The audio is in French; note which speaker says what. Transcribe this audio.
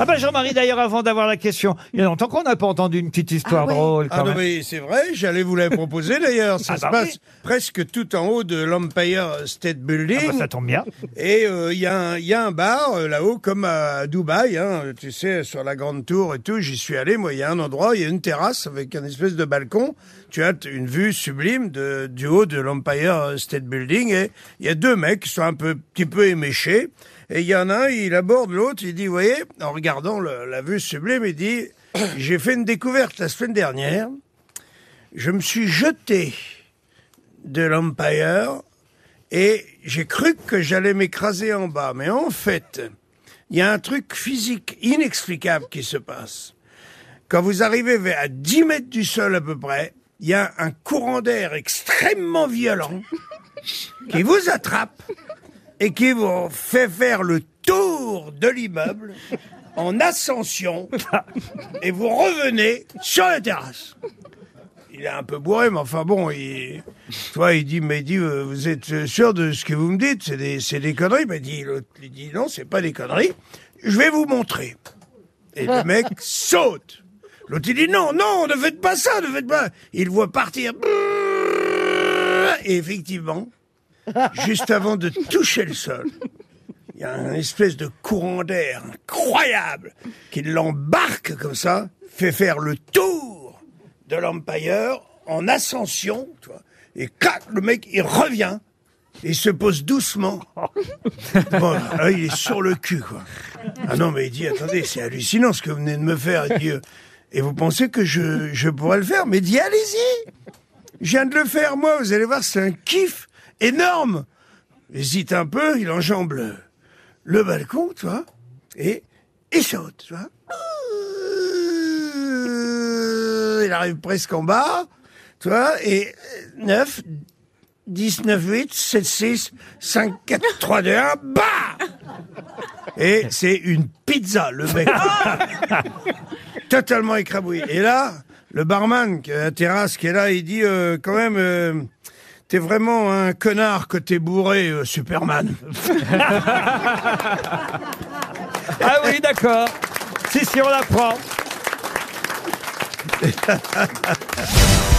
Speaker 1: Ah bah Jean-Marie, d'ailleurs, avant d'avoir la question, il y a longtemps qu'on n'a pas entendu une petite histoire
Speaker 2: Ah ouais.
Speaker 1: drôle.
Speaker 3: Ah non
Speaker 1: même.
Speaker 3: mais c'est vrai, j'allais vous la proposer d'ailleurs. Ça
Speaker 1: Ah
Speaker 3: se
Speaker 1: bah
Speaker 3: passe
Speaker 1: oui.
Speaker 3: presque tout en haut de l'Empire State
Speaker 1: Ah
Speaker 3: Building.
Speaker 1: bah, ça tombe bien.
Speaker 3: Et euh, il y, a un- il y a un bar euh, là-haut comme à Dubaï, hein, tu sais, sur la grande tour et tout. J'y suis allé. Moi, il y a un endroit, il y a une terrasse avec un espèce de balcon. Tu as t- une vue sublime de, du haut de l'Empire State Building. Et il y a deux mecs qui sont un peu, petit peu éméchés. Et il y en a un, il aborde l'autre. Il dit, vous voyez, en regardant le- la vue sublime, il dit, j'ai fait une découverte la semaine dernière. Je me suis jeté de l'Empire et j'ai cru que j'allais m'écraser en bas. Mais en fait, il y a un truc physique inexplicable qui se passe. Quand vous arrivez vers- à 10 mètres du sol à peu près, il y a un courant d'air extrêmement violent qui vous attrape et qui vous fait faire le tour de l'immeuble en ascension et vous revenez sur la terrasse il est un peu bourré, mais enfin bon, il, tu vois, il dit, mais il dit, euh, vous êtes sûr de ce que vous me dites? C'est des, c'est des conneries. Mais dit, l'autre, dit, non, c'est pas des conneries. Je vais vous montrer. Et le mec saute. L'autre, il dit, non, non, ne faites pas ça, ne faites pas. Il voit partir. Et effectivement, juste avant de toucher le sol, il y a une espèce de courant d'air incroyable qui l'embarque comme ça, fait faire le tour de l'Empire en ascension, tu vois. Et clac, le mec, il revient. Et il se pose doucement. Bon, là, il est sur le cul, quoi. Ah non, mais il dit, attendez, c'est hallucinant ce que vous venez de me faire. Il dit, euh, et vous pensez que je, je pourrais le faire? Mais il dit, allez-y Je viens de le faire, moi, vous allez voir, c'est un kiff énorme Il hésite un peu, il enjambe le, le balcon, tu vois, et il saute, tu vois. Il arrive presque en bas, tu vois, et 9, 10, 9, 8, 7, 6, 5, 4, 3, 2, 1, bah Et c'est une pizza, le mec. Totalement écrabouillé. Et là, le barman la terrasse qui est là, il dit euh, quand même, euh, t'es vraiment un connard que t'es bourré, euh, Superman.
Speaker 1: Ah oui, d'accord. Si, si, on la prend.